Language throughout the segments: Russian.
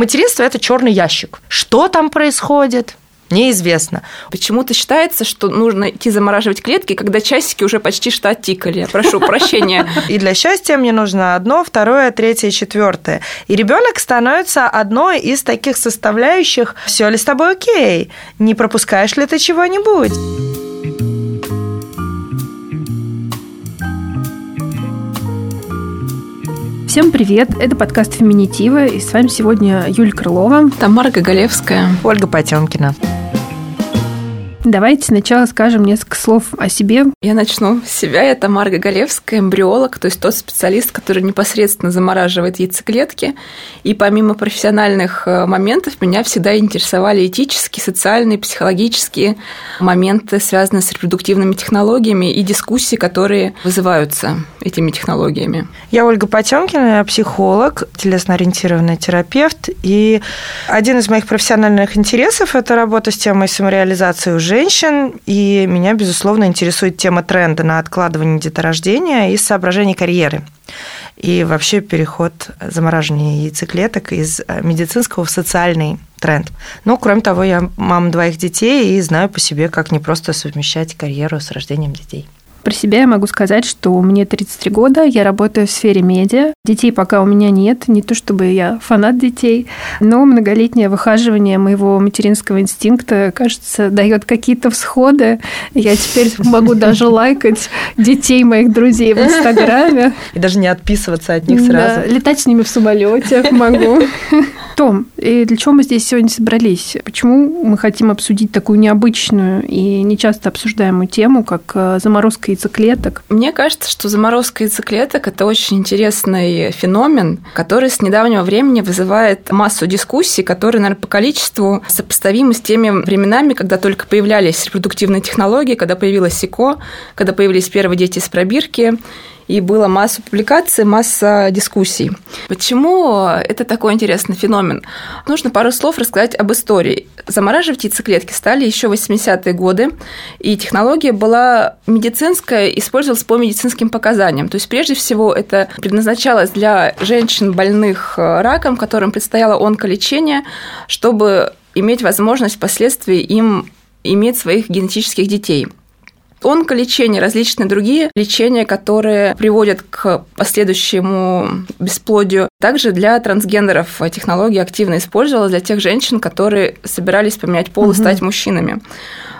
Материнство – это черный ящик. Что там происходит? Неизвестно. Почему-то считается, что нужно идти замораживать клетки, когда часики уже почти что оттикали. Прошу прощения. И для счастья мне нужно одно, второе, третье, четвертое. И ребенок становится одной из таких составляющих. Все ли с тобой окей? Не пропускаешь ли ты чего-нибудь? Всем привет! Это подкаст «Феминитива», и с вами сегодня Юль Крылова, Тамара Гоголевская, Ольга Потемкина. Давайте сначала скажем несколько слов о себе. Я начну с себя. Я Тамара Гагалевская, эмбриолог, то есть тот специалист, который непосредственно замораживает яйцеклетки. И помимо профессиональных э, моментов, меня всегда интересовали этические, социальные, психологические моменты, связанные с репродуктивными технологиями и дискуссии, которые вызываются этими технологиями. Я Ольга Потемкина, я психолог, телесно-ориентированный терапевт. И один из моих профессиональных интересов – это работа с темой самореализации уже женщин, и меня, безусловно, интересует тема тренда на откладывание деторождения из соображений карьеры. И вообще переход замораживания яйцеклеток из э, медицинского в социальный тренд. Ну, кроме того, я мама двоих детей и знаю по себе, как не просто совмещать карьеру с рождением детей. Про себя я могу сказать, что мне 33 года, я работаю в сфере медиа. Детей пока у меня нет, не то чтобы я фанат детей, но многолетнее выхаживание моего материнского инстинкта, кажется, дает какие-то всходы. Я теперь могу даже лайкать детей моих друзей в Инстаграме. И даже не отписываться от них сразу. Да, летать с ними в самолете могу. Том, и для чего мы здесь сегодня собрались? Почему мы хотим обсудить такую необычную и нечасто обсуждаемую тему, как э, заморозка яйцеклеток? Мне кажется, что заморозка яйцеклеток – это очень интересный феномен, который с недавнего времени вызывает массу дискуссий, которые, наверное, по количеству сопоставимы с теми временами, когда только появлялись репродуктивные технологии, когда появилась СИКО, когда появились первые дети из пробирки, и было масса публикаций, масса дискуссий. Почему это такой интересный феномен? Нужно пару слов рассказать об истории. Замораживать яйцеклетки стали еще 80-е годы, и технология была медицинская, использовалась по медицинским показаниям. То есть, прежде всего, это предназначалось для женщин, больных раком, которым предстояло онколечение, чтобы иметь возможность впоследствии им иметь своих генетических детей – онколечение, различные другие лечения, которые приводят к последующему бесплодию. Также для трансгендеров технология активно использовалась для тех женщин, которые собирались поменять пол и стать мужчинами.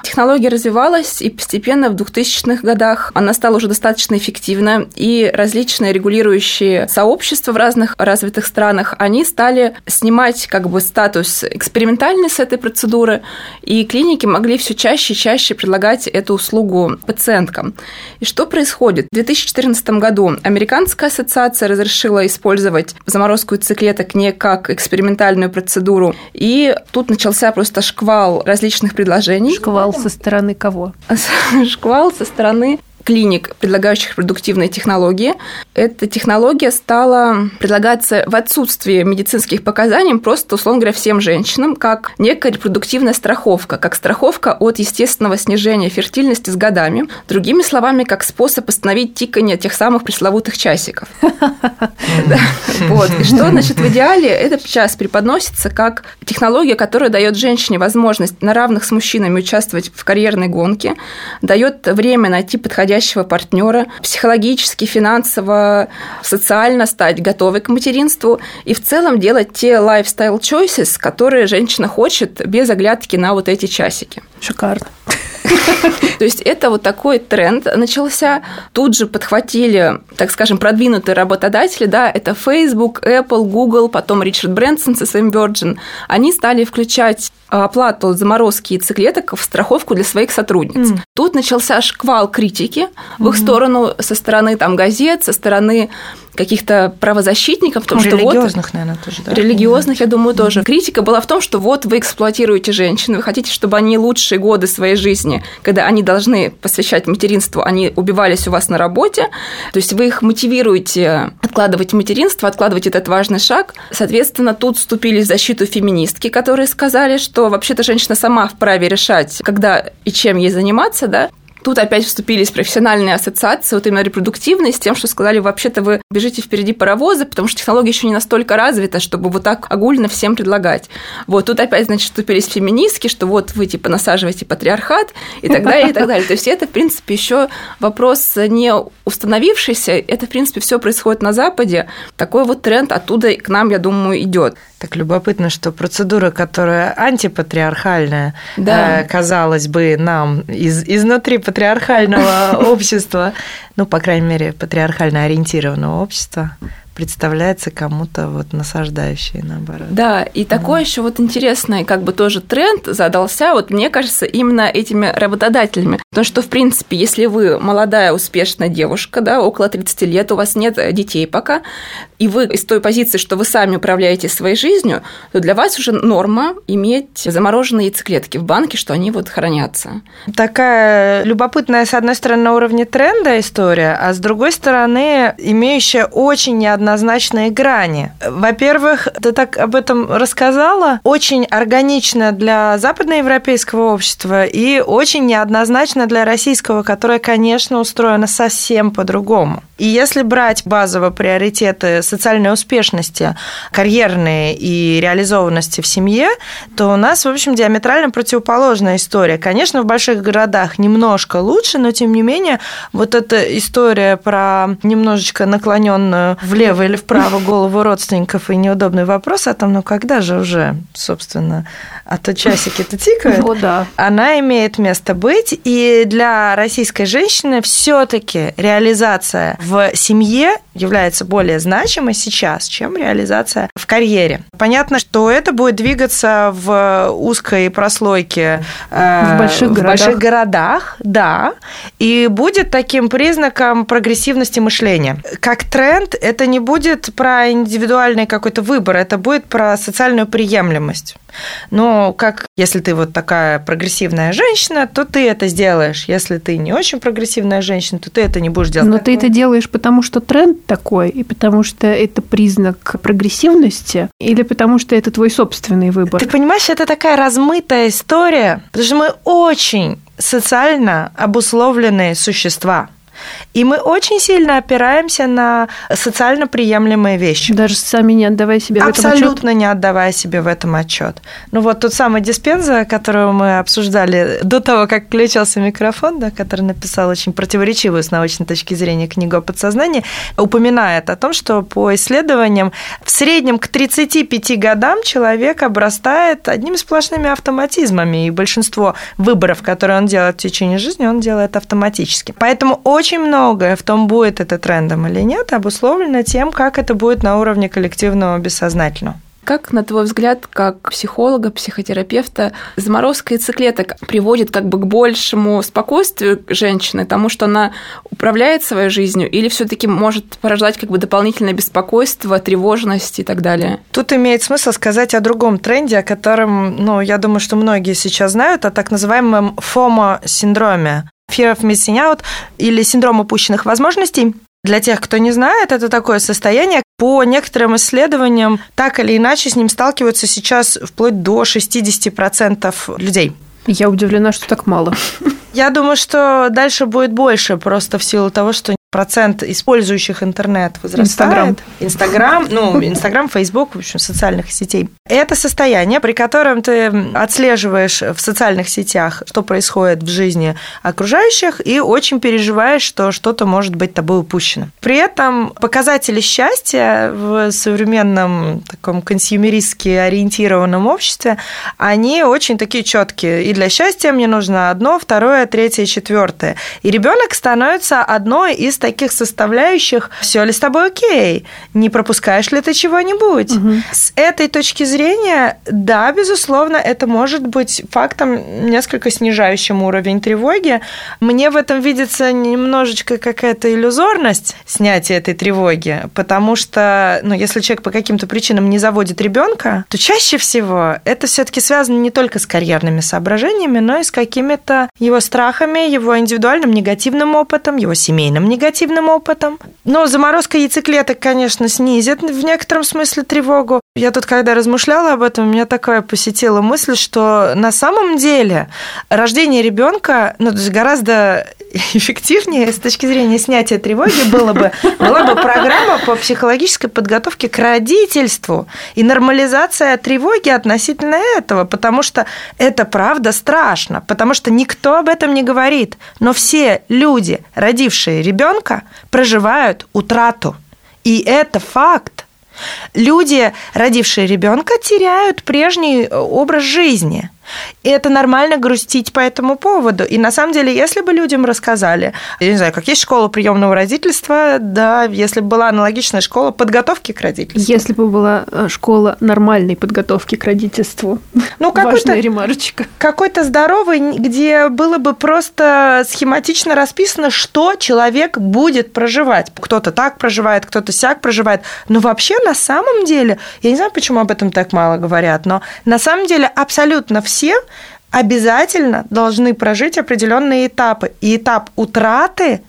Технология развивалась, и постепенно в 2000-х годах она стала уже достаточно эффективна, и различные регулирующие сообщества в разных развитых странах, они стали снимать как бы статус экспериментальный с этой процедуры, и клиники могли все чаще и чаще предлагать эту услугу пациенткам. И что происходит? В 2014 году Американская ассоциация разрешила использовать заморозку яйцеклеток не как экспериментальную процедуру, и тут начался просто шквал различных предложений. Шквал Шквал со стороны кого? Шквал со стороны клиник, предлагающих продуктивные технологии. Эта технология стала предлагаться в отсутствии медицинских показаний просто, условно говоря, всем женщинам, как некая репродуктивная страховка, как страховка от естественного снижения фертильности с годами. Другими словами, как способ остановить тикание тех самых пресловутых часиков. Вот. И что, значит, в идеале этот час преподносится как технология, которая дает женщине возможность на равных с мужчинами участвовать в карьерной гонке, дает время найти подходящий подходящего партнера, психологически, финансово, социально стать готовой к материнству и в целом делать те lifestyle choices, которые женщина хочет без оглядки на вот эти часики. Шикарно. То есть это вот такой тренд начался. Тут же подхватили, так скажем, продвинутые работодатели, да, это Facebook, Apple, Google, потом Ричард Брэнсон со своим Virgin. Они стали включать оплату заморозки яйцеклеток в страховку для своих сотрудниц. Mm. Тут начался шквал критики в их mm-hmm. сторону со стороны там газет, со стороны каких-то правозащитников, потому ну, что религиозных, вот, наверное, тоже, да? Религиозных, я думаю, тоже. Критика была в том, что вот вы эксплуатируете женщин, вы хотите, чтобы они лучшие годы своей жизни, когда они должны посвящать материнству, они убивались у вас на работе, то есть вы их мотивируете откладывать материнство, откладывать этот важный шаг. Соответственно, тут вступили в защиту феминистки, которые сказали, что вообще-то женщина сама вправе решать, когда и чем ей заниматься, да, Тут опять вступились профессиональные ассоциации, вот именно репродуктивные, с тем, что сказали, вообще-то вы бежите впереди паровоза, потому что технология еще не настолько развита, чтобы вот так огульно всем предлагать. Вот тут опять, значит, вступились феминистки, что вот вы типа насаживаете патриархат и так далее, и так далее. То есть это, в принципе, еще вопрос не установившийся, это, в принципе, все происходит на Западе. Такой вот тренд оттуда к нам, я думаю, идет. Так любопытно, что процедура, которая антипатриархальная, да. э, казалось бы, нам из, изнутри патриархального общества, ну, по крайней мере, патриархально ориентированного общества, представляется кому-то вот насаждающей, наоборот. Да, и такой еще вот интересный как бы тоже тренд задался, вот мне кажется, именно этими работодателями. Потому что, в принципе, если вы молодая, успешная девушка, да, около 30 лет, у вас нет детей пока, и вы из той позиции, что вы сами управляете своей жизнью, то для вас уже норма иметь замороженные яйцеклетки в банке, что они вот хранятся. Такая любопытная, с одной стороны, на уровне тренда история, а с другой стороны, имеющая очень неоднозначные грани. Во-первых, ты так об этом рассказала, очень органично для западноевропейского общества и очень неоднозначно для российского, которое, конечно, устроено совсем по-другому. И если брать базово приоритеты социальной успешности, карьерной и реализованности в семье, то у нас, в общем, диаметрально противоположная история. Конечно, в больших городах немножко лучше, но тем не менее, вот эта история про немножечко наклоненную влево или вправо голову родственников и неудобный вопрос о том, ну когда же уже, собственно, а то часики-то тикают, ну, да. она имеет место быть. И для российской женщины все-таки реализация в семье является более значимой сейчас, чем реализация в карьере. Понятно, что это будет двигаться в узкой прослойке э, в больших, в городах. больших городах, да, и будет таким признаком прогрессивности мышления. Как тренд, это не будет про индивидуальный какой-то выбор, это будет про социальную приемлемость. Но как если ты вот такая прогрессивная женщина, то ты это сделаешь. Если ты не очень прогрессивная женщина, то ты это не будешь делать. Но ты это делаешь потому, что тренд такой, и потому что это признак прогрессивности, или потому что это твой собственный выбор? Ты понимаешь, это такая размытая история, потому что мы очень социально обусловленные существа. И мы очень сильно опираемся на социально приемлемые вещи. Даже сами не отдавая себе Абсолютно в этом отчет? не отдавая себе в этом отчет. Ну вот тот самый диспенза, которого мы обсуждали до того, как включился микрофон, да, который написал очень противоречивую с научной точки зрения книгу о подсознании, упоминает о том, что по исследованиям в среднем к 35 годам человек обрастает одними сплошными автоматизмами, и большинство выборов, которые он делает в течение жизни, он делает автоматически. Поэтому очень многое в том, будет это трендом или нет, обусловлено тем, как это будет на уровне коллективного бессознательного. Как, на твой взгляд, как психолога, психотерапевта, заморозка яйцеклеток приводит как бы к большему спокойствию женщины, тому, что она управляет своей жизнью, или все таки может порождать как бы дополнительное беспокойство, тревожность и так далее? Тут имеет смысл сказать о другом тренде, о котором, ну, я думаю, что многие сейчас знают, о так называемом FOMO-синдроме. Fear of Missing Out или синдром упущенных возможностей. Для тех, кто не знает, это такое состояние. По некоторым исследованиям, так или иначе с ним сталкиваются сейчас вплоть до 60% людей. Я удивлена, что так мало. Я думаю, что дальше будет больше, просто в силу того, что процент использующих интернет возрастает. Инстаграм. Инстаграм, ну, Инстаграм, Фейсбук, в общем, социальных сетей. Это состояние, при котором ты отслеживаешь в социальных сетях, что происходит в жизни окружающих, и очень переживаешь, что что-то может быть тобой упущено. При этом показатели счастья в современном таком консюмеристски ориентированном обществе, они очень такие четкие. И для счастья мне нужно одно, второе, третье, четвертое. И ребенок становится одной из таких составляющих, все ли с тобой окей, не пропускаешь ли ты чего-нибудь. Угу. С этой точки зрения, да, безусловно, это может быть фактом несколько снижающим уровень тревоги. Мне в этом видится немножечко какая-то иллюзорность снятия этой тревоги, потому что, ну, если человек по каким-то причинам не заводит ребенка, то чаще всего это все-таки связано не только с карьерными соображениями, но и с какими-то его страхами, его индивидуальным негативным опытом, его семейным негативным негативным опытом. Но заморозка яйцеклеток, конечно, снизит в некотором смысле тревогу. Я тут, когда размышляла об этом, меня такая посетила мысль, что на самом деле рождение ребенка ну, гораздо эффективнее с точки зрения снятия тревоги было бы, была бы программа по психологической подготовке к родительству и нормализация тревоги относительно этого, потому что это правда страшно, потому что никто об этом не говорит, но все люди, родившие ребенка, проживают утрату. И это факт. Люди, родившие ребенка, теряют прежний образ жизни – и это нормально грустить по этому поводу. И на самом деле, если бы людям рассказали, я не знаю, как есть школа приемного родительства, да, если бы была аналогичная школа подготовки к родительству. Если бы была э, школа нормальной подготовки к родительству. Ну, какой-то, ремарочка. Какой-то здоровый, где было бы просто схематично расписано, что человек будет проживать. Кто-то так проживает, кто-то сяк проживает. Но вообще, на самом деле, я не знаю, почему об этом так мало говорят, но на самом деле абсолютно все все обязательно должны прожить определенные этапы. И этап утраты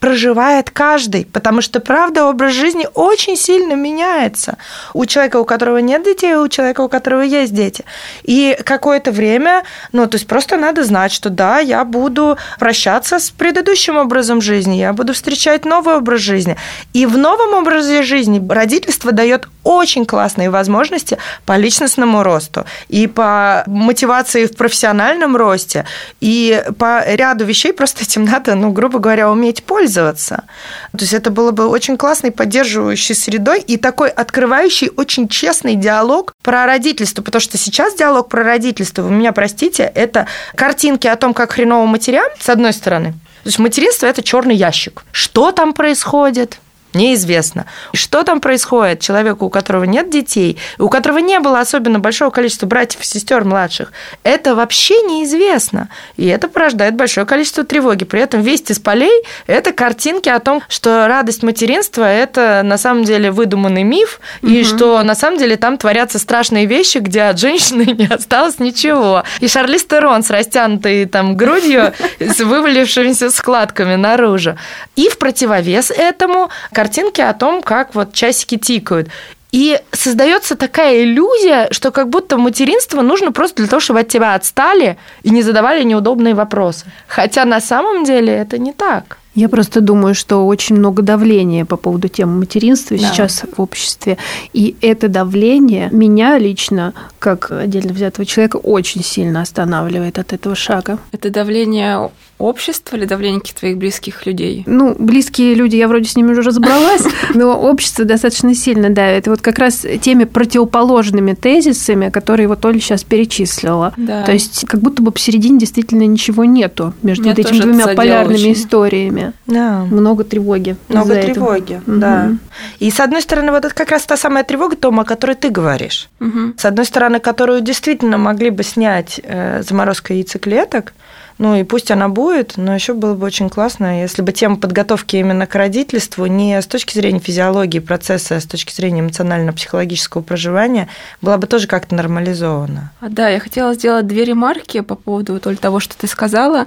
проживает каждый, потому что, правда, образ жизни очень сильно меняется у человека, у которого нет детей, у человека, у которого есть дети. И какое-то время, ну, то есть просто надо знать, что да, я буду прощаться с предыдущим образом жизни, я буду встречать новый образ жизни. И в новом образе жизни родительство дает очень классные возможности по личностному росту и по мотивации в профессиональном росте, и по ряду вещей просто этим надо, ну, грубо говоря, уметь пользоваться пользоваться. То есть это было бы очень классной поддерживающей средой и такой открывающий очень честный диалог про родительство, потому что сейчас диалог про родительство, вы меня простите, это картинки о том, как хреново матерям, с одной стороны, то есть материнство – это черный ящик. Что там происходит? Неизвестно. Что там происходит человеку, у которого нет детей, у которого не было особенно большого количества братьев и сестер младших, это вообще неизвестно. И это порождает большое количество тревоги. При этом вести с полей – это картинки о том, что радость материнства – это на самом деле выдуманный миф, угу. и что на самом деле там творятся страшные вещи, где от женщины не осталось ничего. И Шарлиз Терон с растянутой там грудью, с вывалившимися складками наружу. И в противовес этому картинки о том, как вот часики тикают. И создается такая иллюзия, что как будто материнство нужно просто для того, чтобы от тебя отстали и не задавали неудобные вопросы. Хотя на самом деле это не так. Я просто думаю, что очень много давления по поводу темы материнства да. сейчас в обществе. И это давление меня лично, как отдельно взятого человека, очень сильно останавливает от этого шага. Это давление общества или давление твоих близких людей? Ну, близкие люди, я вроде с ними уже разобралась, но общество достаточно сильно давит. И вот как раз теми противоположными тезисами, которые вот Оля сейчас перечислила. Да. То есть как будто бы посередине действительно ничего нету между вот этими двумя полярными очень. историями. Да. Много тревоги. Много тревоги, этого. да. Угу. И с одной стороны, вот это как раз та самая тревога, Тома, о которой ты говоришь. Угу. С одной стороны, которую действительно могли бы снять э, заморозка яйцеклеток, ну и пусть она будет, но еще было бы очень классно, если бы тема подготовки именно к родительству не с точки зрения физиологии процесса, а с точки зрения эмоционально-психологического проживания была бы тоже как-то нормализована. А, да, я хотела сделать две ремарки по поводу только того, что ты сказала.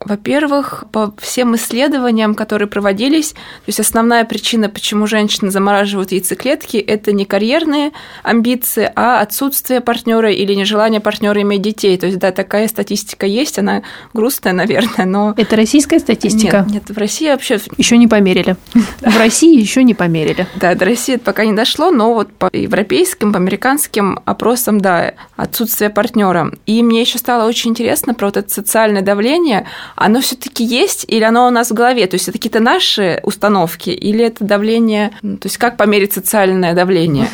Во-первых, по всем исследованиям, которые проводились, то есть основная причина, почему женщины замораживают яйцеклетки, это не карьерные амбиции, а отсутствие партнера или нежелание партнера иметь детей. То есть, да, такая статистика есть, она грустная, наверное, но... Это российская статистика? Нет, нет в России вообще... Еще не померили. В России еще не померили. Да, до России это пока не дошло, но вот по европейским, по американским опросам, да, отсутствие партнера. И мне еще стало очень интересно про вот это социальное давление. Оно все-таки есть или оно у нас в голове? То есть это какие-то наши установки или это давление... Ну, то есть как померить социальное давление?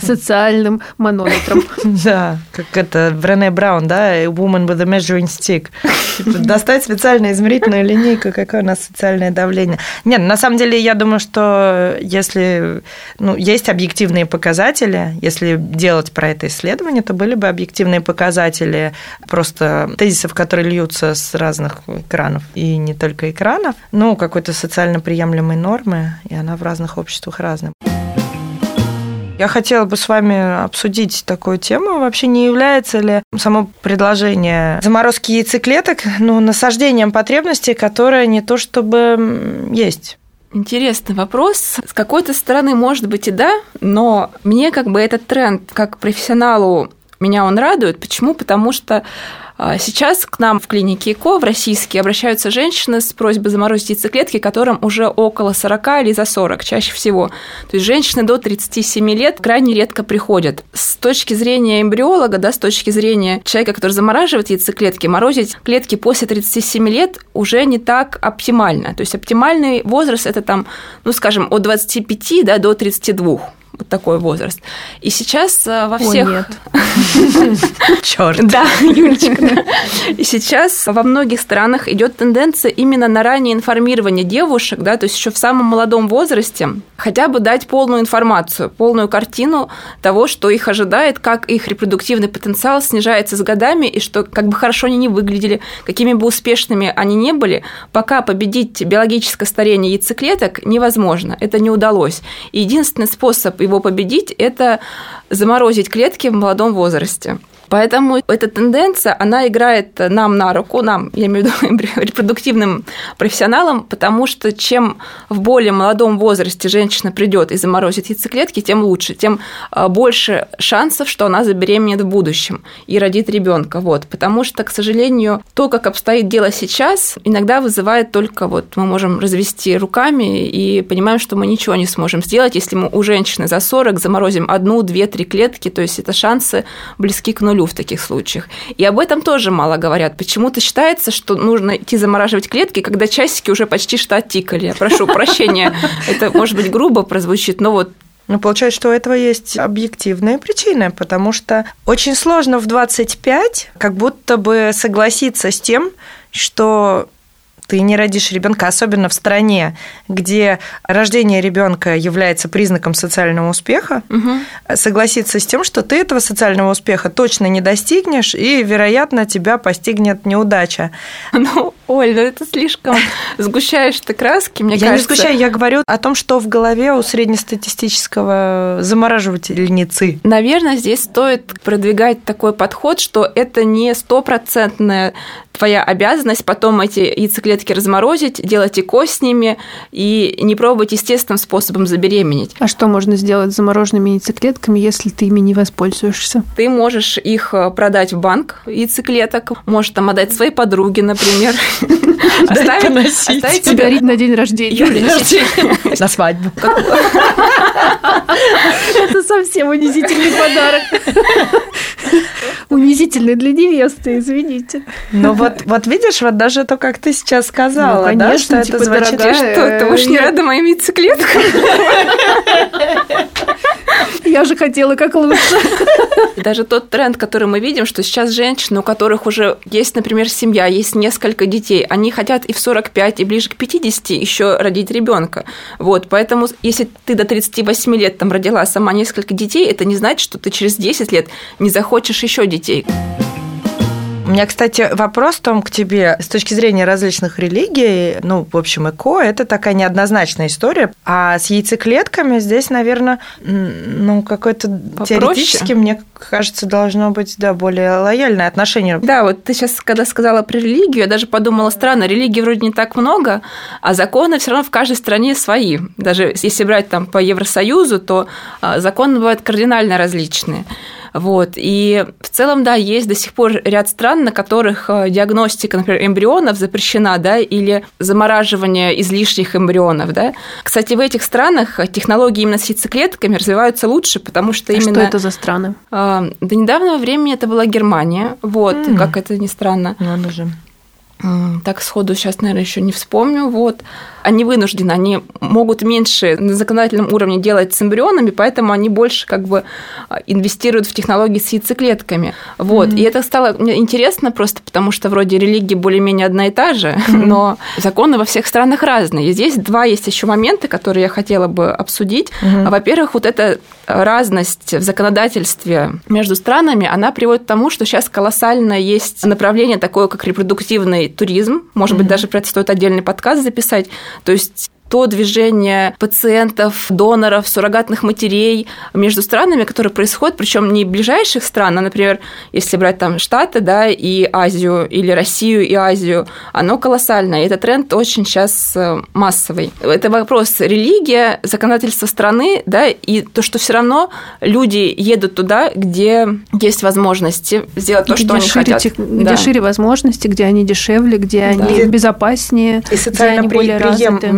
Социальным манометром. Да, как это Брене Браун, да, woman with a measuring stick. Типа, достать специальную измерительную линейку, какое у нас социальное давление. Нет, на самом деле, я думаю, что если ну, есть объективные показатели, если делать про это исследование, то были бы объективные показатели просто тезисов, которые льются с разных экранов, и не только экранов, ну, какой-то социально приемлемой нормы, и она в разных обществах разная. Я хотела бы с вами обсудить такую тему. Вообще не является ли само предложение заморозки яйцеклеток ну, насаждением потребностей, которое не то чтобы есть? Интересный вопрос. С какой-то стороны, может быть, и да, но мне как бы этот тренд, как профессионалу, меня он радует. Почему? Потому что а сейчас к нам в клинике ЭКО, в российские, обращаются женщины с просьбой заморозить яйцеклетки, которым уже около 40 или за 40 чаще всего. То есть женщины до 37 лет крайне редко приходят. С точки зрения эмбриолога, да, с точки зрения человека, который замораживает яйцеклетки, морозить клетки после 37 лет уже не так оптимально. То есть оптимальный возраст – это там, ну, скажем, от 25 да, до 32 вот такой возраст. И сейчас э, во всех... О, нет. Черт. Да, Юлечка. И сейчас во многих странах идет тенденция именно на раннее информирование девушек, да, то есть еще в самом молодом возрасте, хотя бы дать полную информацию, полную картину того, что их ожидает, как их репродуктивный потенциал снижается с годами, и что как бы хорошо они не выглядели, какими бы успешными они не были, пока победить биологическое старение яйцеклеток невозможно, это не удалось. И единственный способ его победить, это заморозить клетки в молодом возрасте. Поэтому эта тенденция, она играет нам на руку, нам, я имею в виду репродуктивным профессионалам, потому что чем в более молодом возрасте женщина придет и заморозит яйцеклетки, тем лучше, тем а, больше шансов, что она забеременеет в будущем и родит ребенка. Вот. Потому что, к сожалению, то, как обстоит дело сейчас, иногда вызывает только вот мы можем развести руками и понимаем, что мы ничего не сможем сделать, если мы у женщины за 40 заморозим одну, две, три клетки, то есть это шансы близки к нулю в таких случаях. И об этом тоже мало говорят. Почему-то считается, что нужно идти замораживать клетки, когда часики уже почти что оттикали. Я прошу прощения, это, может быть, грубо прозвучит, но вот ну, получается, что у этого есть объективные причины, потому что очень сложно в 25 как будто бы согласиться с тем, что ты не родишь ребенка, особенно в стране, где рождение ребенка является признаком социального успеха, угу. согласиться с тем, что ты этого социального успеха точно не достигнешь, и, вероятно, тебя постигнет неудача. Ну, Оль, ну это слишком сгущаешь ты краски, мне я кажется. Я не сгущаю, я говорю о том, что в голове у среднестатистического замораживательницы. Наверное, здесь стоит продвигать такой подход, что это не стопроцентная твоя обязанность потом эти яйцеклетки разморозить, делать ЭКО с ними и не пробовать естественным способом забеременеть. А что можно сделать с замороженными яйцеклетками, если ты ими не воспользуешься? Ты можешь их э, продать в банк яйцеклеток, можешь там отдать своей подруге, например. Оставить тебе на день рождения. На свадьбу. Это совсем унизительный подарок. Унизительный для невесты, извините. Но вот, вот видишь, вот даже то, как ты сейчас сказала, ну, конечно, да, что типа, это звучит... Дорогая, что, ты уж не рада моим яйцеклеткам? Я же хотела как лучше. Даже тот тренд, который мы видим, что сейчас женщины, у которых уже есть, например, семья, есть несколько детей, они хотят и в 45, и ближе к 50 еще родить ребенка. Вот, поэтому если ты до 38 лет там родила сама несколько детей, это не значит, что ты через 10 лет не захочешь еще детей. У меня, кстати, вопрос, Том, к тебе. С точки зрения различных религий, ну, в общем, ЭКО – это такая неоднозначная история. А с яйцеклетками здесь, наверное, ну, какое-то теоретически, мне кажется, должно быть, да, более лояльное отношение. Да, вот ты сейчас, когда сказала про религию, я даже подумала, странно, религии вроде не так много, а законы все равно в каждой стране свои. Даже если брать там по Евросоюзу, то а, законы бывают кардинально различные. Вот. И в целом, да, есть до сих пор ряд стран, на которых э, диагностика, например, эмбрионов запрещена, да, или замораживание излишних эмбрионов, да. Кстати, в этих странах технологии именно с яйцеклетками развиваются лучше, потому что а именно... что это за страны? До недавнего времени это была Германия, вот, mm. как это ни странно. Надо же. Так сходу сейчас, наверное, еще не вспомню. Вот они вынуждены, они могут меньше на законодательном уровне делать с эмбрионами, поэтому они больше как бы а, инвестируют в технологии с яйцеклетками. Вот. Mm-hmm. И это стало мне интересно просто потому, что вроде религия более-менее одна и та же, mm-hmm. но законы во всех странах разные. И здесь два есть еще момента, которые я хотела бы обсудить. Mm-hmm. Во-первых, вот эта разность в законодательстве между странами, она приводит к тому, что сейчас колоссально есть направление такое, как репродуктивный туризм. Может mm-hmm. быть, даже про это стоит отдельный подкаст записать. То есть то движение пациентов, доноров, суррогатных матерей между странами, которое происходит, причем не ближайших стран, а, например, если брать там Штаты, да, и Азию, или Россию и Азию, оно колоссальное. И этот тренд очень сейчас э, массовый. Это вопрос религия, законодательство страны, да, и то, что все равно люди едут туда, где есть возможности сделать то, где что они шире, хотят. Где Да. шире возможности, где они дешевле, где Да. они безопаснее, И где социально они при- более развиты.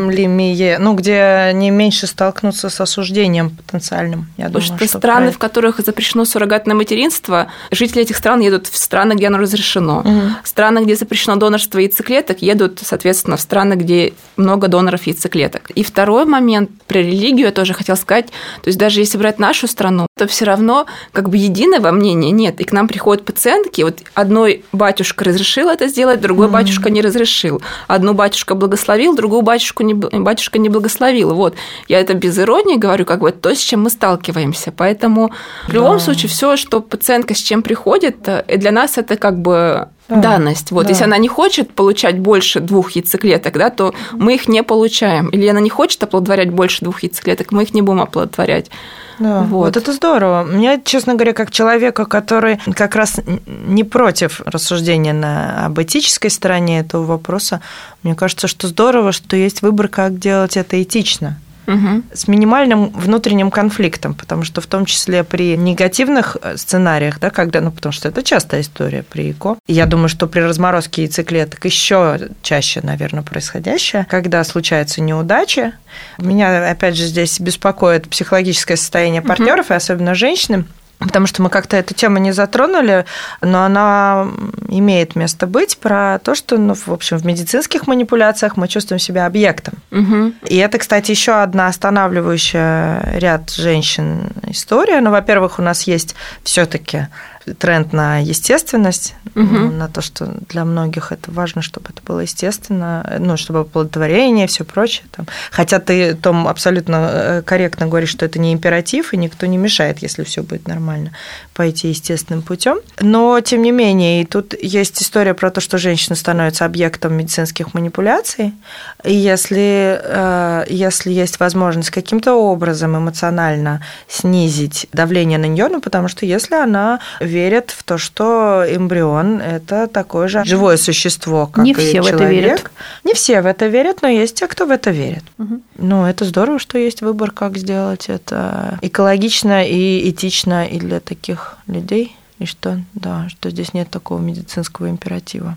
Приемлемее, ну, где они меньше столкнутся с осуждением потенциальным, я Потому думаю, что что страны, в которых запрещено суррогатное материнство, жители этих стран едут в страны, где оно разрешено. Мгм. Страны, где запрещено донорство яйцеклеток, едут, соответственно, в страны, где много доноров яйцеклеток. И второй момент про религию я тоже хотела сказать. То есть даже если брать нашу страну, то все равно как бы единого мнения нет. И к нам приходят пациентки, вот одной батюшка разрешил это сделать, другой батюшка не разрешил. Одну батюшка благословил, другую батюшку не, батюшка не благословил. Вот. Я это без иронии говорю, как бы то, с чем мы сталкиваемся. Поэтому в любом Да. случае все, что пациентка с чем приходит, э, для нас это как бы Да. данность. Вот, Да. если она не хочет получать больше двух яйцеклеток, да, то мы их не получаем. Или она не хочет оплодотворять больше двух яйцеклеток, мы их не будем оплодотворять. Да, вот. Вот. это здорово. Мне, честно говоря, как человека, который как раз не против рассуждения на, об этической стороне этого вопроса, мне кажется, что здорово, что есть выбор, как делать это этично Мгм. с минимальным внутренним конфликтом, потому что в том числе при негативных э, сценариях, да, когда, ну, потому что это частая история при ЭКО, и я думаю, что при разморозке яйцеклеток еще чаще, наверное, происходящее, когда случаются неудачи. Меня, опять же, здесь беспокоит психологическое состояние партнеров, и особенно женщины, Потому что мы как-то эту тему не затронули, но она имеет место быть про то, что, ну, в общем, в медицинских манипуляциях мы чувствуем себя объектом. Мгм. И это, кстати, еще одна останавливающая ряд женщин история. Ну, во-первых, у нас есть все-таки тренд на естественность, ну, на то, что для многих это важно, чтобы это было естественно, ну, чтобы оплодотворение и все прочее. Там. Хотя ты, Том, абсолютно э, корректно говоришь, что это не императив, и никто не мешает, если все будет нормально, пойти естественным путем. Но, тем не менее, и тут есть история про то, что женщина становится объектом медицинских манипуляций, и если, э, если есть возможность каким-то образом эмоционально снизить давление на нее, ну, потому что если она верит в то, что эмбрион – это такое же живое существо, как Не и все в это человек. верят. Не все в это верят, но есть те, кто в это верит. Мгм. Ну, это здорово, что есть выбор, как сделать это экологично и этично и для таких людей. И что, да, что здесь нет такого медицинского императива.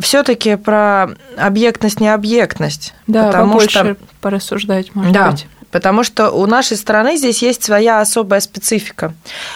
Все-таки про объектность, необъектность. Да, потому побольше что порассуждать, может да, быть. Потому что у нашей страны здесь есть своя особая специфика.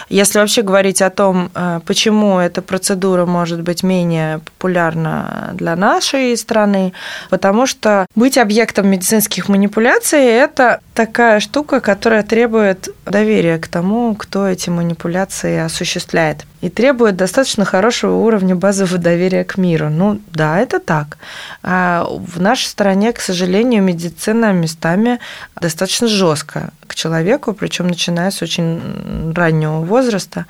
Если вообще говорить о том, э, почему эта процедура может быть менее популярна для нашей страны, потому что быть объектом медицинских манипуляций – это такая штука, которая требует доверия к тому, кто эти манипуляции осуществляет. И требует достаточно хорошего уровня базового доверия к миру. Ну да, это так. А в нашей стране, к сожалению, медицина местами достаточно жестко к человеку, причем начиная с очень раннего возраста.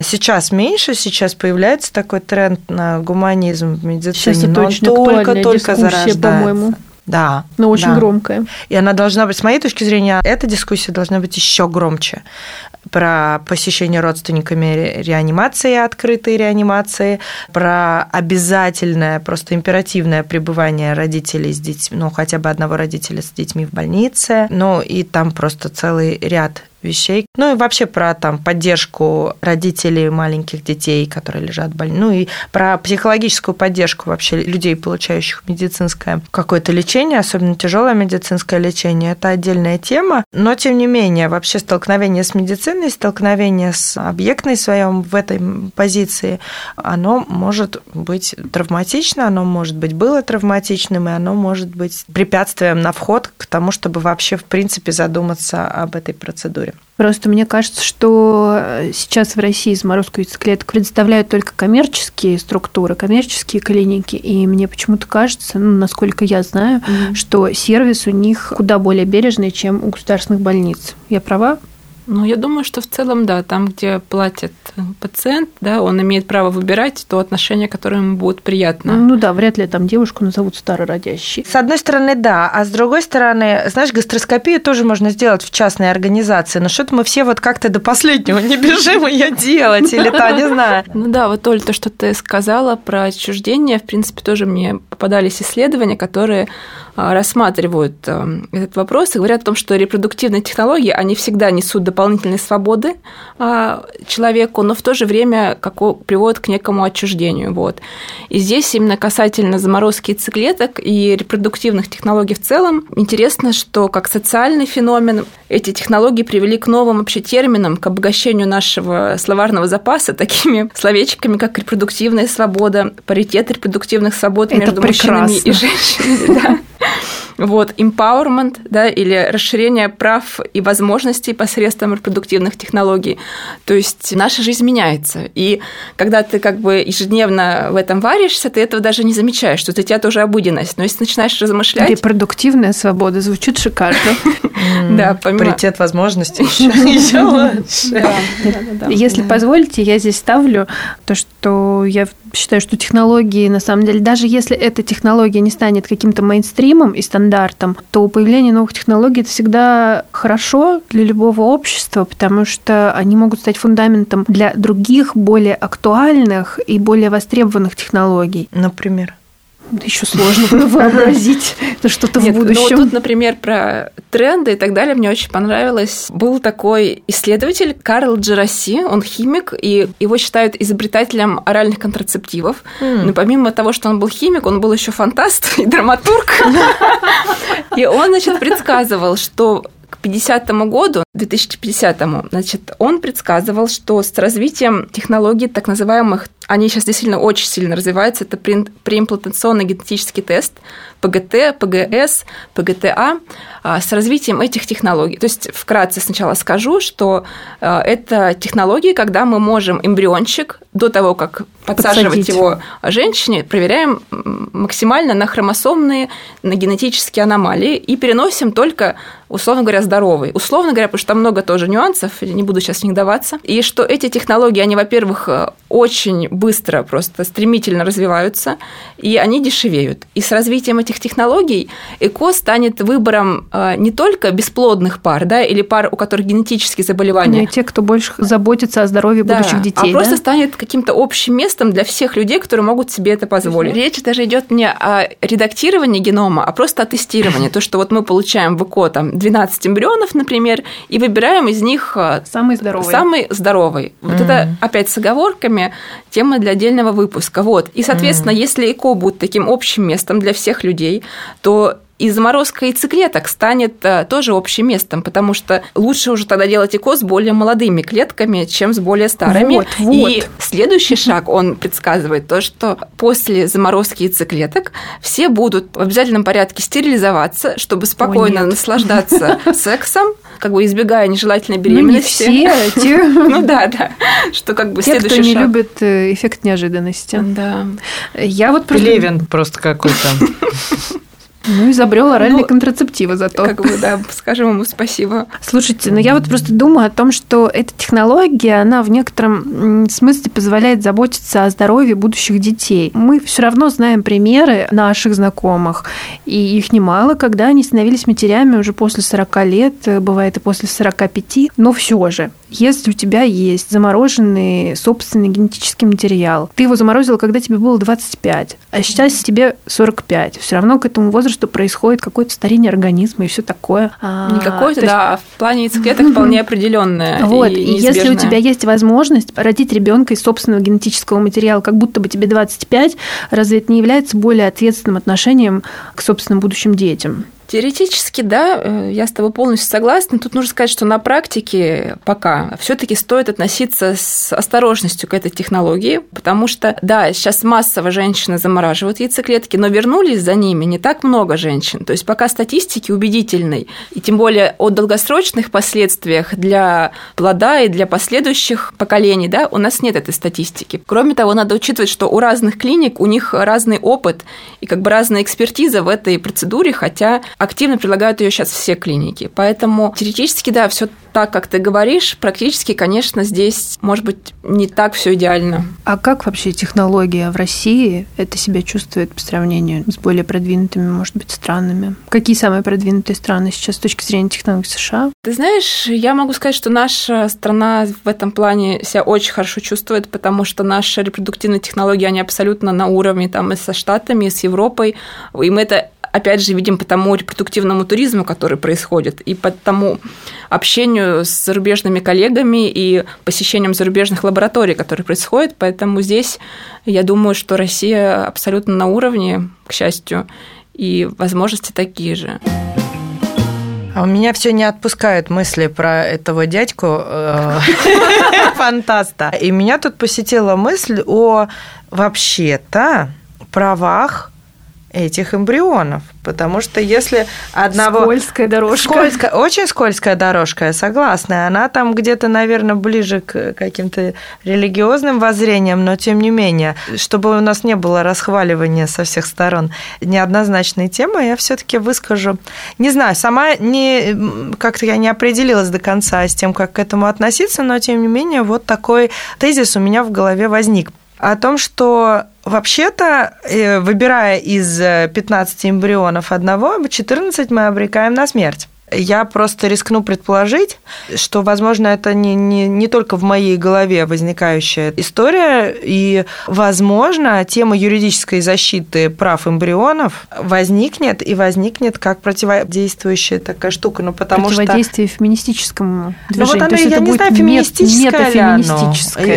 Сейчас меньше, сейчас появляется такой тренд на гуманизм в медицине, Сейчас это но он только-только зарождается. по-моему. Да. Но очень да. громкая. И она должна быть, с моей точки зрения, эта дискуссия должна быть еще громче про посещение родственниками ре- реанимации, открытой реанимации, про обязательное, просто императивное пребывание родителей с детьми, ну, хотя бы одного родителя с детьми в больнице, ну, и там просто целый ряд вещей. Ну и вообще про там поддержку родителей маленьких детей, которые лежат в больнице. Ну и про психологическую поддержку вообще людей, получающих медицинское какое-то лечение, особенно тяжелое медицинское лечение. Это отдельная тема. Но тем не менее, вообще столкновение с медициной, столкновение с объектной своем в этой позиции, оно может быть травматично, оно может быть было травматичным, и оно может быть препятствием на вход к тому, чтобы вообще в принципе задуматься об этой процедуре. Просто мне кажется, что сейчас в России заморозку яйцеклеток предоставляют только коммерческие структуры, коммерческие клиники. И мне почему-то кажется, ну, насколько я знаю, что сервис у них куда более бережный, чем у государственных больниц. Я права? Ну, я думаю, что в целом, да, там, где платит пациент, да, он имеет право выбирать то отношение, которое ему будет приятно. Ну да, вряд ли там девушку назовут старородящей. С одной стороны, да, а с другой стороны, знаешь, гастроскопию тоже можно сделать в частной организации, но что-то мы все вот как-то до последнего не бежим ее делать, или то, не знаю. Ну да, вот, Оль, то, что ты сказала про отчуждение, в принципе, тоже мне попадались исследования, которые а, рассматривают эм, этот вопрос и говорят о том, что репродуктивные технологии, они всегда несут дополнительные свободы а, человеку, но в то же время приводят к некому отчуждению. Вот. И здесь именно касательно заморозки яйцеклеток и репродуктивных технологий в целом, интересно, что как социальный феномен эти технологии привели к новым вообще терминам, к обогащению нашего словарного запаса такими словечками, как репродуктивная свобода, паритет репродуктивных свобод Это между прекрасно. мужчинами и женщинами. Вот, empowerment, да, или расширение прав и возможностей посредством репродуктивных технологий. То есть наша жизнь меняется. И когда ты как бы ежедневно в этом варишься, ты этого даже не замечаешь, что для тебя тоже обыденность. Но если начинаешь размышлять... Репродуктивная свобода звучит шикарно. Да, Паритет возможностей еще лучше. Если позволите, я здесь ставлю то, что я считаю, что технологии, на самом деле, даже если эта технология не станет каким-то мейнстримом и стандартом, то появление новых технологий это всегда хорошо для любого общества, потому что они могут стать фундаментом для других, более актуальных и более востребованных технологий. Например? Еще сложно было вообразить что-то в будущем. Ну, тут, например, про тренды и так далее мне очень понравилось. Был такой исследователь Карл Джераси, он химик, и его считают изобретателем оральных контрацептивов. Mm. Но помимо того, что он был химик, он был еще фантаст и драматург. И он, значит, предсказывал, что к 50 году, 2050, значит, он предсказывал, что с развитием технологий так называемых они сейчас действительно очень сильно развиваются. Это преимплантационный генетический тест, ПГТ, ПГС, ПГТА, а, с развитием этих технологий. То есть вкратце сначала скажу, что а, это технологии, когда мы можем эмбриончик до того, как подсаживать Подсадить. его женщине, проверяем максимально на хромосомные, на генетические аномалии и переносим только, условно говоря, здоровый. Условно говоря, потому что там много тоже нюансов, не буду сейчас в них даваться. И что эти технологии, они, во-первых, очень быстро, просто стремительно развиваются, и они дешевеют. И с развитием этих технологий ЭКО станет выбором а, не только бесплодных пар, да, или пар, у которых генетические заболевания. Не те, кто больше заботится о здоровье да, будущих детей. А да? просто станет каким-то общим местом для всех людей, которые могут себе это позволить. Речь даже идет не о редактировании генома, а просто о тестировании. То, что вот мы получаем в ЭКО там 12 эмбрионов, например, и выбираем из них а, самый здоровый. Самый здоровый. Вот это опять с оговорками тем тема для отдельного выпуска. Вот. И, соответственно, mm. если ЭКО будет таким общим местом для всех людей, то и заморозка яйцеклеток станет э, тоже общим местом, потому что лучше уже тогда делать ЭКО с более молодыми клетками, чем с более старыми. Вот, вот. И следующий шаг, он предсказывает то, что после заморозки яйцеклеток все будут в обязательном порядке стерилизоваться, чтобы спокойно Ой, наслаждаться сексом, как бы избегая нежелательной беременности. Ну, не все эти. Ну да, да. Что как бы Те, следующий кто не любит э, эффект неожиданности. Да. Я вот просто... Левин просто какой-то. Ну, изобрел оральные ну, контрацептивы зато. Как бы, да, скажем ему спасибо. Слушайте, ну я вот просто думаю о том, что эта технология, она в некотором смысле позволяет заботиться о здоровье будущих детей. Мы все равно знаем примеры наших знакомых, и их немало, когда они становились матерями уже после 40 лет, бывает и после 45, но все же если у тебя есть замороженный собственный генетический материал, ты его заморозил, когда тебе было 25, а сейчас тебе 45, все равно к этому возрасту происходит какое-то старение организма и все такое. А, Не какое-то, да, есть... в плане яйцеклеток вполне определенное. Вот, и, и если у тебя есть возможность родить ребенка из собственного генетического материала, как будто бы тебе 25, разве это не является более ответственным отношением к собственным будущим детям? Теоретически, да, э, я с тобой полностью согласна. Тут нужно сказать, что на практике пока все-таки стоит относиться с осторожностью к этой технологии, потому что, да, сейчас массово женщины замораживают яйцеклетки, но вернулись за ними не так много женщин. То есть пока статистики убедительной, и тем более о долгосрочных последствиях для плода и для последующих поколений, да, у нас нет этой статистики. Кроме того, надо учитывать, что у разных клиник у них разный опыт и как бы разная экспертиза в этой процедуре, хотя активно предлагают ее сейчас все клиники. Поэтому теоретически, да, все так, как ты говоришь, практически, конечно, здесь, может быть, не так все идеально. А как вообще технология в России это себя чувствует по сравнению с более продвинутыми, может быть, странами? Какие самые продвинутые страны сейчас с точки зрения технологий США? Ты знаешь, я могу сказать, что наша страна в этом плане себя очень хорошо чувствует, потому что наши репродуктивные технологии, они абсолютно на уровне там и со Штатами, и с Европой, и мы это опять же, видим по тому репродуктивному туризму, который происходит, и по тому общению с зарубежными коллегами и посещением зарубежных лабораторий, которые происходят. Поэтому здесь я думаю, что Россия абсолютно на уровне, к счастью, и возможности такие же. А у меня все не отпускают мысли про этого дядьку э, фантаста. И меня тут посетила мысль о вообще-то правах этих эмбрионов. Потому что если одного... Скользкая дорожка. Скользкая, очень скользкая дорожка, я согласна. Она там где-то, наверное, ближе к каким-то религиозным воззрениям, но тем не менее, чтобы у нас не было расхваливания со всех сторон неоднозначной темы, я все таки выскажу. Не знаю, сама не, как-то я не определилась до конца с тем, как к этому относиться, но тем не менее, вот такой тезис у меня в голове возник о том, что вообще-то, э, выбирая из 15 эмбрионов одного, 14 мы обрекаем на смерть. Я просто рискну предположить, что, возможно, это не, не, не только в моей голове возникающая история, и, возможно, тема юридической защиты прав эмбрионов возникнет и возникнет как противодействующая такая штука. Ну, потому Противодействие что... феминистическому движению. Ну, вот оно, я не знаю, феминистическое ли оно.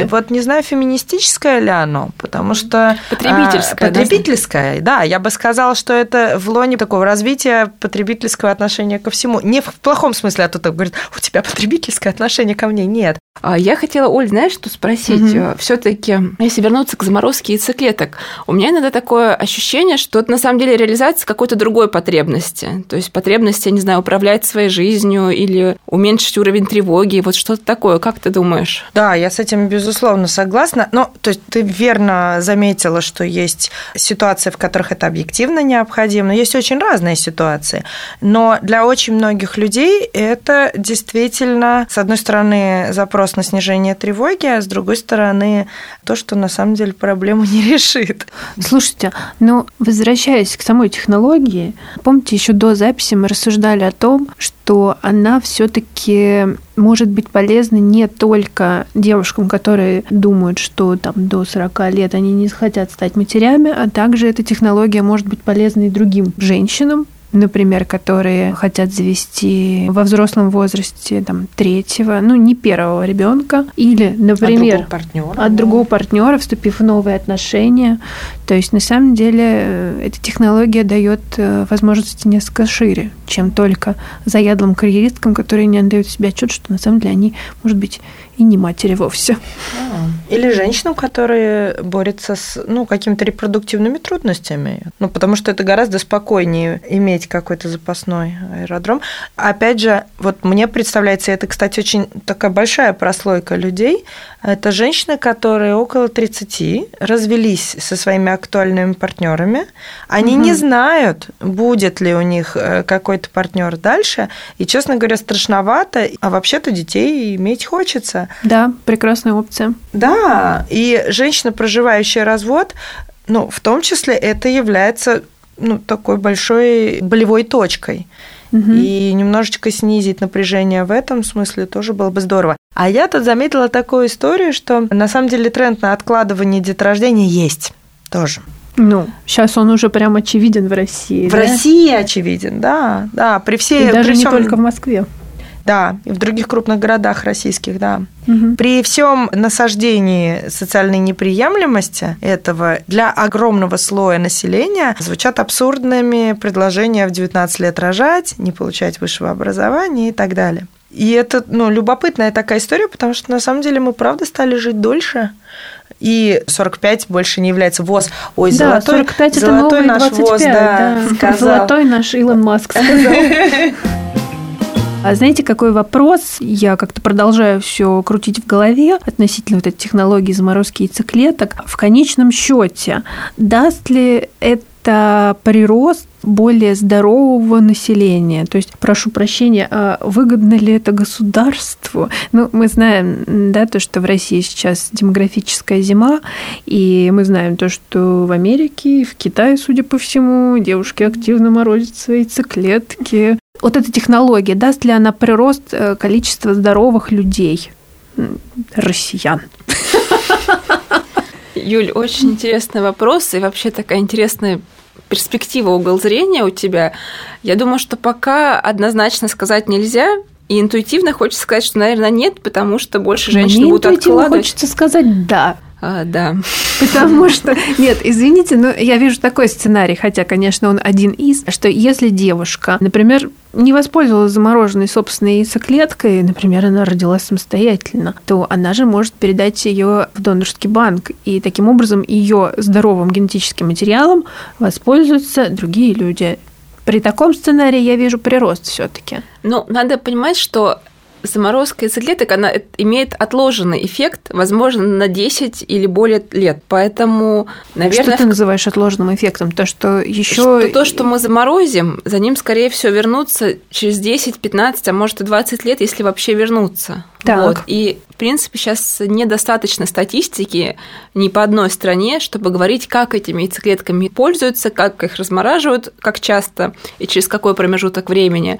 Вот не знаю, феминистическое ли оно, потому что... Потребительское. А, потребительское, да. Я бы сказала, что это в лоне такого развития потребительского отношения ко всему не в плохом смысле, а то так говорит, у тебя потребительское отношение ко мне. Нет. А я хотела, Оль, знаешь, что спросить? Угу. Все-таки, если вернуться к заморозке яйцеклеток, у меня иногда такое ощущение, что это на самом деле реализация какой-то другой потребности. То есть потребности, я не знаю, управлять своей жизнью или уменьшить уровень тревоги, вот что-то такое. Как ты думаешь? Да, я с этим, безусловно, согласна. Но то есть ты верно заметила, что есть ситуации, в которых это объективно необходимо. Есть очень разные ситуации. Но для очень многих людей это действительно, с одной стороны, запрос на снижение тревоги, а с другой стороны, то, что на самом деле проблему не решит. Слушайте, но возвращаясь к самой технологии, помните, еще до записи мы рассуждали о том, что она все-таки может быть полезна не только девушкам, которые думают, что там до 40 лет они не хотят стать матерями, а также эта технология может быть полезна и другим женщинам, например, которые хотят завести во взрослом возрасте там третьего, ну не первого ребенка, или, например, от другого партнера, от другого партнера вступив в новые отношения. То есть на самом деле э, эта технология дает э, возможности несколько шире, чем только заядлым карьеристкам, которые не отдают себе отчет, что на самом деле они, может быть, и не матери вовсе. А, или женщинам, которые борются с ну, какими-то репродуктивными трудностями. Ну, потому что это гораздо спокойнее иметь какой-то запасной аэродром. Опять же, вот мне представляется, это, кстати, очень такая большая прослойка людей. Это женщины, которые около 30 развелись со своими актуальными партнерами. Они угу. не знают, будет ли у них э, какой-то партнер дальше. И, честно говоря, страшновато. А вообще-то детей иметь хочется. Да, прекрасная опция. Да, и женщина, проживающая развод, ну, в том числе это является ну, такой большой болевой точкой. Угу. И немножечко снизить напряжение в этом смысле тоже было бы здорово. А я тут заметила такую историю, что на самом деле тренд на откладывание деторождения есть тоже. Ну, сейчас он уже прям очевиден в России. В да? России очевиден, да, да, при всей. И даже при всем... не только в Москве. Да, и в других крупных городах российских, да. Угу. При всем насаждении социальной неприемлемости этого для огромного слоя населения звучат абсурдными предложения в 19 лет рожать, не получать высшего образования и так далее. И это ну, любопытная такая история, потому что на самом деле мы правда стали жить дольше. И 45 больше не является ВОЗ. Ой, да, золотой, 45 золотой это наш 25, ВОЗ, да, да. Сказал. Золотой наш Илон Маск сказал. А знаете, какой вопрос? Я как-то продолжаю все крутить в голове относительно вот этой технологии заморозки яйцеклеток. В конечном счете, даст ли это прирост более здорового населения. То есть, прошу прощения, а выгодно ли это государству? Ну, мы знаем, да, то, что в России сейчас демографическая зима, и мы знаем то, что в Америке и в Китае, судя по всему, девушки активно морозят свои циклетки. Вот эта технология, даст ли она прирост э, количества здоровых людей, россиян? Юль, очень интересный вопрос и вообще такая интересная перспектива, угол зрения у тебя. Я думаю, что пока однозначно сказать нельзя, и интуитивно хочется сказать, что, наверное, нет, потому что больше женщин Мне будут интуитивно откладывать. хочется сказать «да». А, да. Потому что, нет, извините, но я вижу такой сценарий, хотя, конечно, он один из, что если девушка, например, не воспользовалась замороженной собственной яйцеклеткой, например, она родилась самостоятельно, то она же может передать ее в донорский банк, и таким образом ее здоровым генетическим материалом воспользуются другие люди. При таком сценарии я вижу прирост все-таки. Ну, надо понимать, что заморозка яйцеклеток, она имеет отложенный эффект, возможно, на 10 или более лет. Поэтому, наверное... Что ты называешь отложенным эффектом? То, что еще... Что, то, что мы заморозим, за ним, скорее всего, вернуться через 10, 15, а может и 20 лет, если вообще вернуться. Так. Вот. И, в принципе, сейчас недостаточно статистики ни по одной стране, чтобы говорить, как этими яйцеклетками пользуются, как их размораживают, как часто и через какой промежуток времени.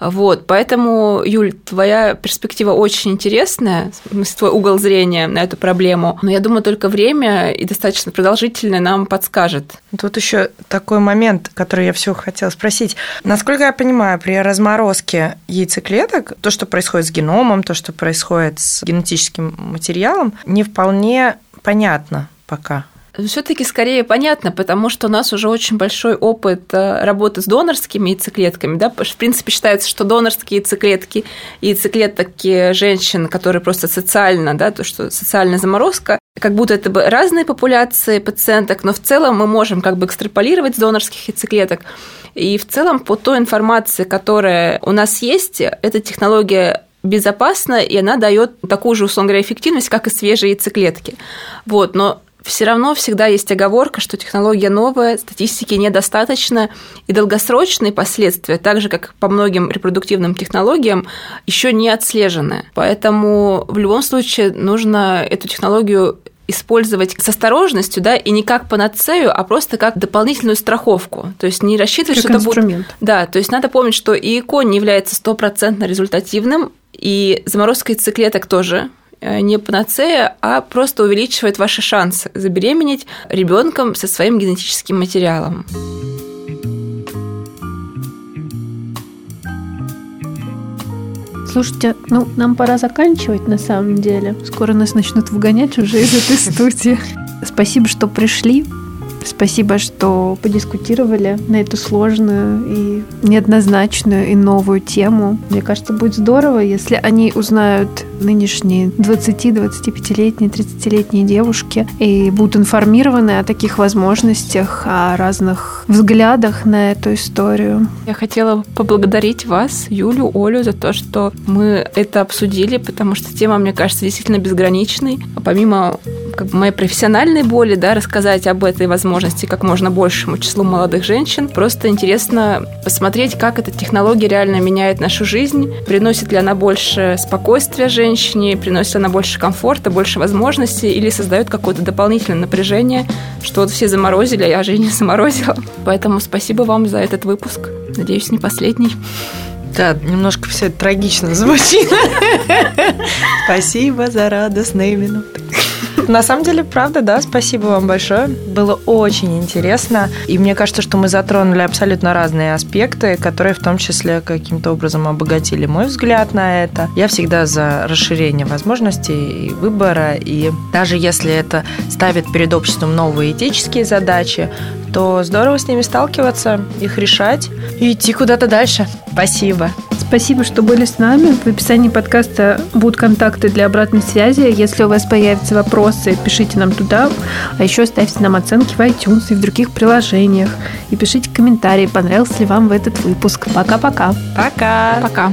Вот, поэтому, Юль, твоя перспектива очень интересная, твой угол зрения на эту проблему. Но я думаю, только время и достаточно продолжительное нам подскажет. Тут еще такой момент, который я все хотела спросить. Насколько я понимаю, при разморозке яйцеклеток, то, что происходит с геномом, то, что происходит с генетическим материалом, не вполне понятно пока все-таки скорее понятно, потому что у нас уже очень большой опыт э, работы с донорскими яйцеклетками. Да? В принципе, считается, что донорские яйцеклетки и яйцеклетки женщин, которые просто социально, да, то, что социальная заморозка, как будто это бы разные популяции пациенток, но в целом мы можем как бы экстраполировать с донорских яйцеклеток. И в целом по той информации, которая у нас есть, эта технология безопасна, и она дает такую же, условно говоря, эффективность, как и свежие яйцеклетки. Вот, но все равно всегда есть оговорка, что технология новая, статистики недостаточно, и долгосрочные последствия, так же как по многим репродуктивным технологиям, еще не отслежены. Поэтому в любом случае нужно эту технологию использовать с осторожностью, да, и не как панацею, а просто как дополнительную страховку. То есть не рассчитывать, как что инструмент. это будет... Да, то есть надо помнить, что и ИКО не является стопроцентно результативным, и заморозка яйцеклеток тоже не панацея, а просто увеличивает ваши шансы забеременеть ребенком со своим генетическим материалом. Слушайте, ну, нам пора заканчивать на самом деле. Скоро нас начнут выгонять уже из этой студии. Спасибо, что пришли. Спасибо, что подискутировали на эту сложную и неоднозначную и новую тему. Мне кажется, будет здорово, если они узнают нынешние 20-25-летние, 30-летние девушки и будут информированы о таких возможностях, о разных взглядах на эту историю. Я хотела поблагодарить вас, Юлю, Олю, за то, что мы это обсудили, потому что тема, мне кажется, действительно безграничной. Помимо как бы, моей профессиональной боли, да, рассказать об этой возможности как можно большему числу молодых женщин, просто интересно посмотреть, как эта технология реально меняет нашу жизнь, приносит ли она больше спокойствия женщин, женщине, приносит она больше комфорта, больше возможностей или создает какое-то дополнительное напряжение, что вот все заморозили, а я же не заморозила. Поэтому спасибо вам за этот выпуск. Надеюсь, не последний. Да, немножко все это трагично звучит. Спасибо за радостные минуты. На самом деле, правда, да, спасибо вам большое. Было очень интересно. И мне кажется, что мы затронули абсолютно разные аспекты, которые в том числе каким-то образом обогатили мой взгляд на это. Я всегда за расширение возможностей и выбора. И даже если это ставит перед обществом новые этические задачи, то здорово с ними сталкиваться, их решать и идти куда-то дальше. Спасибо. Спасибо, что были с нами. В описании подкаста будут контакты для обратной связи. Если у вас появятся вопросы, пишите нам туда. А еще ставьте нам оценки в iTunes и в других приложениях. И пишите комментарии, понравился ли вам в этот выпуск. Пока-пока. Пока. Пока.